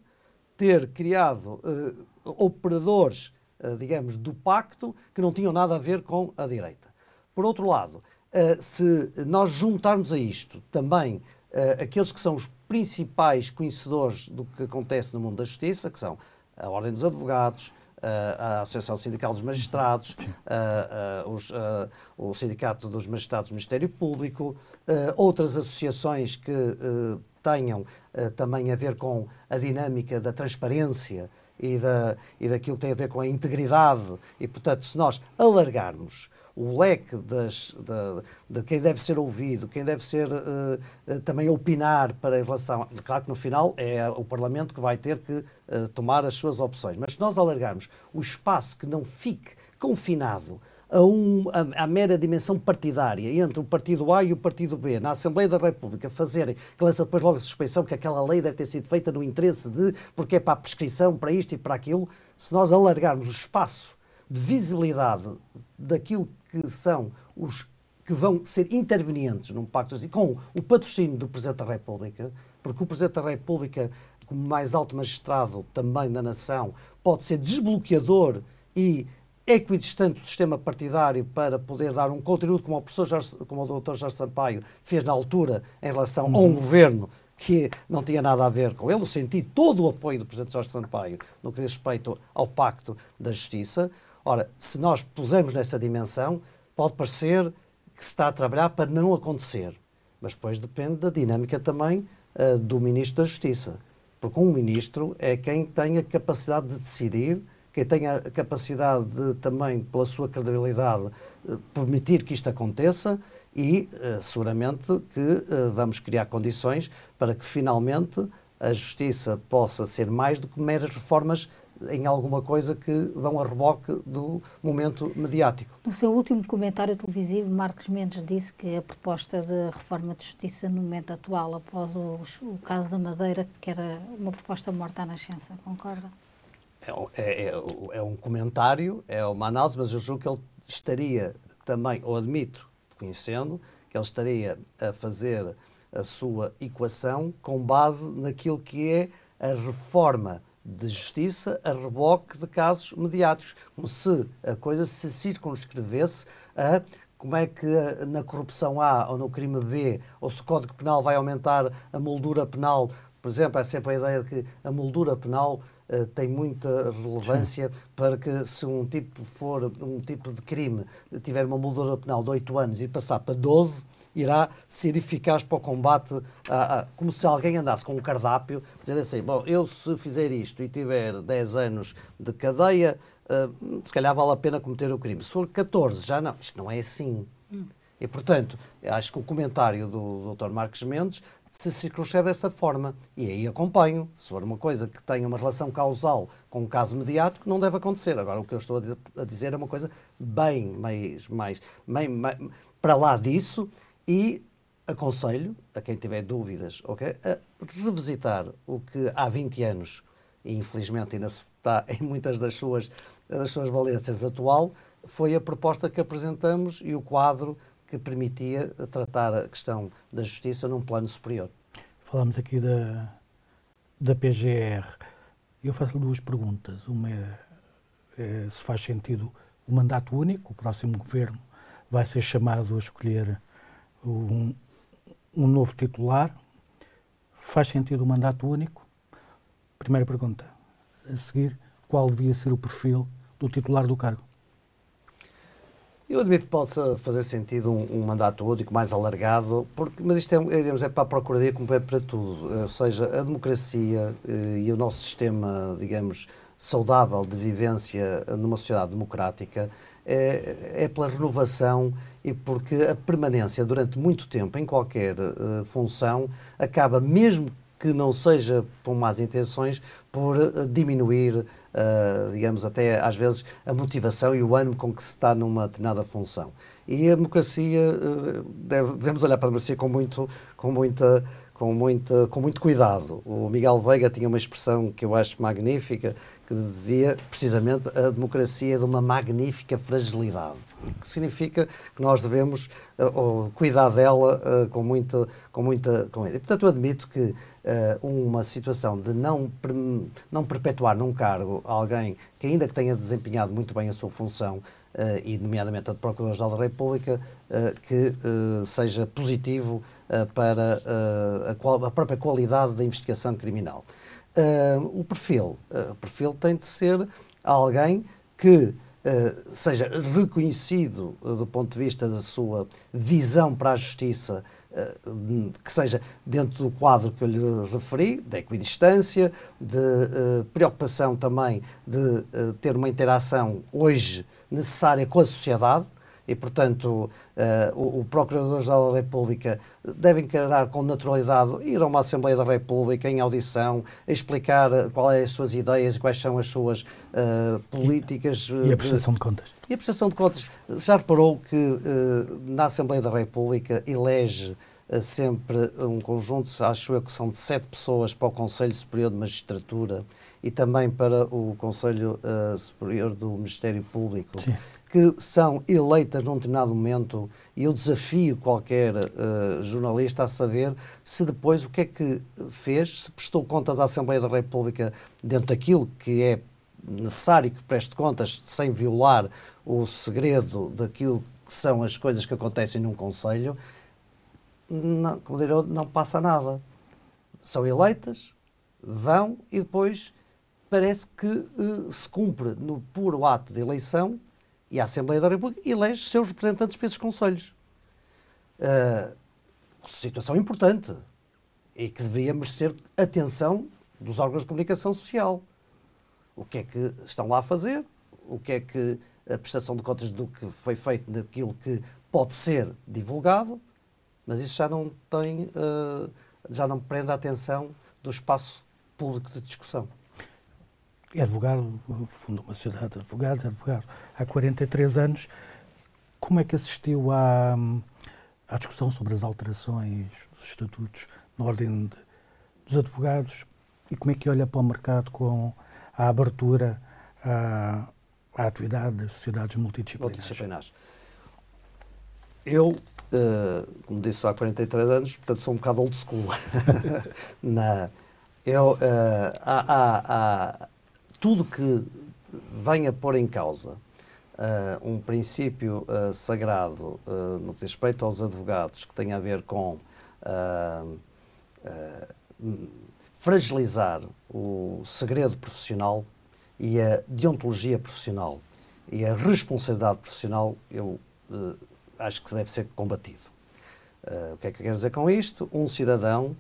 ter criado uh, operadores, uh, digamos, do pacto que não tinham nada a ver com a direita. Por outro lado, uh, se nós juntarmos a isto também aqueles que são os principais conhecedores do que acontece no mundo da justiça, que são a Ordem dos Advogados, a Associação Sindical dos Magistrados, os, o Sindicato dos Magistrados do Ministério Público, outras associações que tenham também a ver com a dinâmica da transparência e, da, e daquilo que tem a ver com a integridade. E, portanto, se nós alargarmos o leque das, de, de, quem deve ser ouvido, quem deve ser uh, também opinar para em relação. Claro que no final é o Parlamento que vai ter que uh, tomar as suas opções, mas se nós alargarmos o espaço que não fique confinado a, um, a, a, mera dimensão partidária entre o partido A e o partido B na Assembleia da República fazerem, que lança depois logo a suspeição que aquela lei deve ter sido feita no interesse de, porque é para a prescrição, para isto e para aquilo, se nós alargarmos o espaço de visibilidade daquilo que são os que vão ser intervenientes num pacto assim, com o patrocínio do Presidente da República, porque o Presidente da República, como mais alto magistrado também da nação, pode ser desbloqueador e equidistante do sistema partidário para poder dar um contributo como o, professor Jorge, como o Dr. Jorge Sampaio fez na altura em relação uhum. a um uhum. governo que não tinha nada a ver com ele. Eu senti todo o apoio do Presidente Jorge Sampaio no que diz respeito ao Pacto da Justiça. Ora, se nós pusermos nessa dimensão, pode parecer que se está a trabalhar para não acontecer. Mas depois depende da dinâmica também uh, do Ministro da Justiça. Porque um Ministro é quem tem a capacidade de decidir, quem tem a capacidade de também, pela sua credibilidade, uh, permitir que isto aconteça e uh, seguramente que vamos criar condições para que finalmente a justiça possa ser mais do que meras reformas em alguma coisa que vão a reboque do momento mediático. No seu último comentário televisivo, Marcos Mendes disse que a proposta de reforma de justiça no momento atual, após o, o caso da Madeira, que era uma proposta morta à nascença, concorda? É, é, é, é, um comentário, é uma análise, mas eu julgo que ele estaria também, ou admito, conhecendo, que ele estaria a fazer a sua equação com base naquilo que é a reforma de justiça a reboque de casos mediáticos, como se a coisa se circunscrevesse a como é que na corrupção A ou no crime B, ou se o Código Penal vai aumentar a moldura penal. Por exemplo, é sempre a ideia de que a moldura penal uh, tem muita relevância Sim. para que se um tipo for um tipo de crime tiver uma moldura penal de 8 anos e passar para 12, irá ser eficaz para o combate, a, a, como se alguém andasse com um cardápio, dizer assim, bom, eu se fizer isto e tiver 10 anos de cadeia, uh, se calhar vale a pena cometer o crime. Se for 14, já não. Isto não é assim. Hum. E, portanto, acho que o comentário do Dr. Marcos Mendes se circunscreve dessa forma. E aí acompanho. Se for uma coisa que tenha uma relação causal com um caso mediático, não deve acontecer. Agora, o que eu estou a dizer é uma coisa bem mais, mais, bem, para lá disso e aconselho a quem tiver dúvidas okay, a revisitar o que há 20 anos, e infelizmente ainda está em muitas das suas, das suas valências atual, foi a proposta que apresentamos e o quadro que permitia tratar a questão da justiça num plano superior. Falamos aqui da, da PGR. Eu faço duas perguntas. Uma é, é se faz sentido o mandato único, o próximo governo vai ser chamado a escolher um, um novo titular. Faz sentido o mandato único? Primeira pergunta. A seguir, qual devia ser o perfil do titular do cargo? Eu admito que possa fazer sentido um, um, mandato único mais alargado, porque, mas isto é, é, é para a Procuradoria como é para tudo. Ou seja, a democracia eh, e o nosso sistema, digamos, saudável de vivência numa sociedade democrática é, é pela renovação e porque a permanência durante muito tempo em qualquer uh, função acaba, mesmo que não seja por más intenções, por uh, diminuir, uh, digamos, até às vezes a motivação e o ânimo com que se está numa determinada função. E a democracia, uh, deve, devemos olhar para a democracia com, muito, com, muita, com, muita, com muito cuidado. O Miguel Veiga tinha uma expressão que eu acho magnífica, que dizia precisamente a democracia é de uma magnífica fragilidade, o que significa que nós devemos uh, cuidar dela uh, com muita, com muita, com e portanto eu admito que uh, uma situação de não não perpetuar num cargo alguém que ainda que tenha desempenhado muito bem a sua função e nomeadamente a de Procurador-Geral da República que seja positivo para a, qual, a própria qualidade da investigação criminal. Uh, o perfil, uh, o perfil tem de ser alguém que uh, seja reconhecido do ponto de vista da sua visão para a justiça, que seja dentro do quadro que eu lhe referi, da equidistância, de preocupação também de ter uma interação hoje necessária com a sociedade, e, portanto, uh, o, o Procurador-Geral da República deve encarar com naturalidade ir a uma Assembleia da República em audição, explicar quais são as suas ideias e quais são as suas uh, políticas. E, e a prestação de contas. E a prestação de contas. Já reparou que uh, na Assembleia da República elege sempre um conjunto, acho eu que são de sete pessoas para o Conselho Superior de Magistratura e também para o Conselho uh, Superior do Ministério Público. Sim que são eleitas num determinado momento e eu desafio qualquer uh, jornalista a saber se depois o que é que fez, se prestou contas à Assembleia da República dentro daquilo que é necessário que preste contas sem violar o segredo daquilo que são as coisas que acontecem num Conselho, não, como diria, não passa nada. São eleitas, vão e depois parece que uh, se cumpre no puro ato de eleição e a Assembleia da República elege seus representantes para esses conselhos. Uh, situação importante e que deveria merecer atenção dos órgãos de comunicação social. O que é que estão lá a fazer? O que é que a prestação de contas do que foi feito daquilo que pode ser divulgado, mas isso já não tem, uh, já não prende a atenção do espaço público de discussão é advogado, fundou uma sociedade de advogados, é advogado há 43 anos. Como é que assistiu à, à discussão sobre as alterações dos estatutos na ordem de, dos advogados e como é que olha para o mercado com a abertura à, à atividade das sociedades multidisciplinares? multidisciplinares. Eu, uh, como disse há 43 anos, portanto sou um bocado old school. Na, eu, uh, há, há, há tudo que venha pôr em causa uh, um princípio uh, sagrado uh, no que diz respeito aos advogados, que tem a ver com fragilizar o segredo profissional e a deontologia profissional e a responsabilidade profissional, eu acho que deve ser combatido. o que é que eu quero dizer com isto? Um cidadão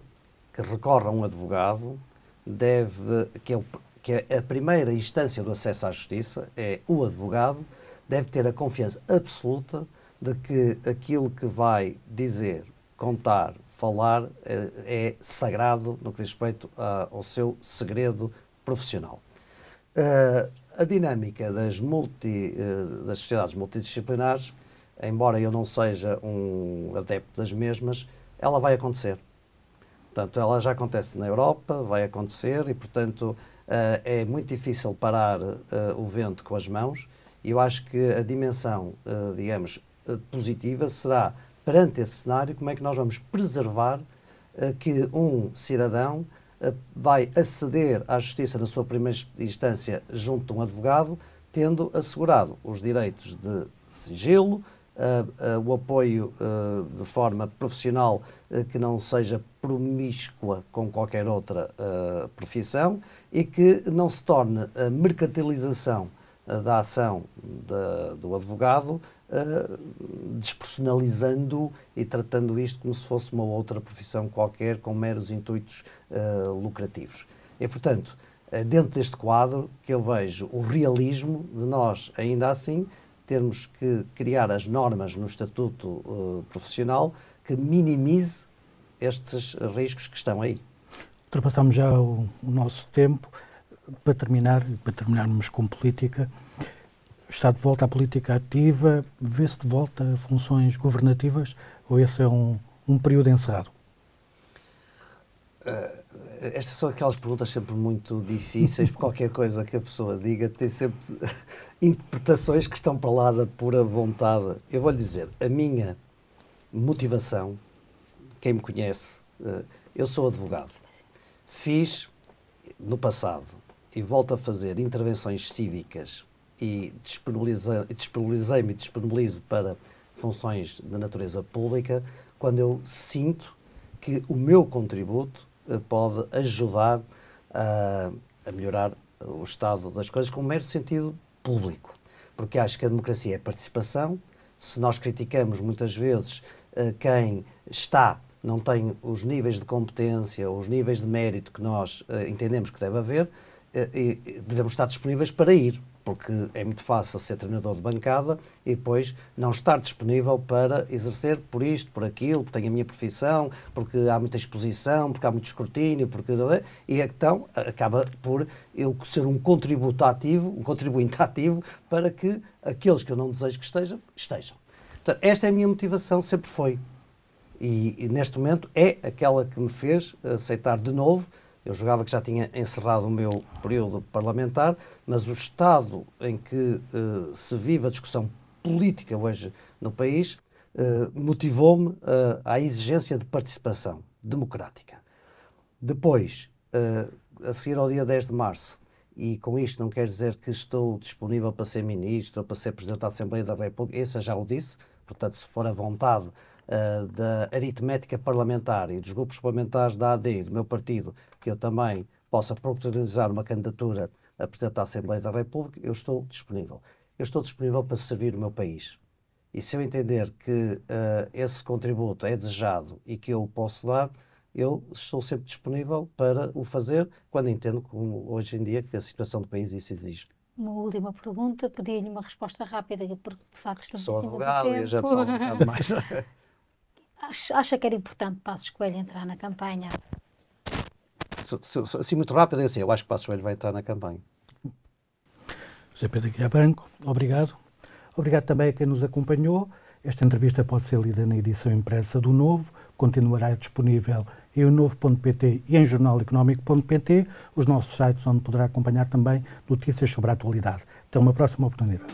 que recorre a um advogado deve, que é o que é a primeira instância do acesso à justiça, é o advogado, deve ter a confiança absoluta de que aquilo que vai dizer, contar, falar é, é sagrado no que diz respeito ao seu segredo profissional. Uh, a dinâmica das, multi, uh, das sociedades multidisciplinares, embora eu não seja um adepto das mesmas, ela vai acontecer. Portanto, ela já acontece na Europa, vai acontecer e, portanto, é muito difícil parar uh, o vento com as mãos e eu acho que a dimensão, uh, digamos, positiva será, perante esse cenário, como é que nós vamos preservar que um cidadão vai aceder à justiça na sua primeira instância junto de um advogado, tendo assegurado os direitos de sigilo, uh, uh, o apoio uh, de forma profissional que não seja promíscua com qualquer outra profissão e que não se torne a mercantilização da ação do advogado despersonalizando e tratando isto como se fosse uma outra profissão qualquer com meros intuitos lucrativos. E, portanto, é dentro deste quadro que eu vejo o realismo de nós, ainda assim, termos que criar as normas no estatuto uh, profissional que minimize estes riscos que estão aí. Ultrapassamos já o, o nosso tempo. Para terminar, para terminarmos com política, está de volta à política ativa, vê-se de volta a funções governativas ou esse é um, um período encerrado? Uh, estas são aquelas perguntas sempre muito difíceis, porque qualquer coisa que a pessoa diga tem sempre interpretações que estão para lá da pura vontade. Eu vou lhe dizer, a minha motivação, quem me conhece, uh, eu sou advogado. Fiz no passado e volto a fazer intervenções cívicas e disponibilizei-me e disponibilizo para funções de natureza pública quando eu sinto que o meu contributo eh, pode ajudar a, a melhorar o estado das coisas com um mero sentido público. Porque acho que a democracia é participação. Se nós criticamos muitas vezes eh, quem está não tem os níveis de competência, os níveis de mérito que nós uh, entendemos que deve haver, uh, e devemos estar disponíveis para ir, porque é muito fácil ser treinador de bancada e depois não estar disponível para exercer por isto, por aquilo, porque tenho a minha profissão, porque há muita exposição, porque há muito escrutínio, porque é? e então acaba por eu ser um contributo ativo, um contribuinte ativo para que aqueles que eu não desejo que estejam, estejam. Portanto, esta é a minha motivação, sempre foi. E, e, neste momento é aquela que me fez aceitar de novo. Eu jogava que já tinha encerrado o meu período parlamentar, mas o estado em que uh, se vive a discussão política hoje no país uh, motivou-me uh, à exigência de participação democrática. Depois, a seguir ao dia 10 de março, e com isto não quer dizer que estou disponível para ser ministro para ser presidente da Assembleia da República, esse já o disse, portanto, se for a vontade uh, da aritmética parlamentar e dos grupos parlamentares da AD e do meu partido, que eu também possa proporcionalizar uma candidatura a Presidente da Assembleia da República, eu estou disponível. Eu estou disponível para servir o meu país. E se eu entender que uh, esse contributo é desejado e que eu o posso dar, eu estou sempre disponível para o fazer quando entendo, como hoje em dia, que a situação do país isso exige. Uma última pergunta, pedi-lhe uma resposta rápida, porque de facto estamos Sou advogado e já falo um bocado mais. Acha que era importante Passos Coelho entrar na campanha? Assim, muito rápido, é assim, eu acho que Passos Coelho vai entrar na campanha. José Pedro Guiar Branco, obrigado. Obrigado também a quem nos acompanhou. Esta entrevista pode ser lida na edição impressa do Novo, continuará disponível em o novo.pt e em jornaleconómico.pt, os nossos sites onde poderá acompanhar também notícias sobre a atualidade. Até uma próxima oportunidade.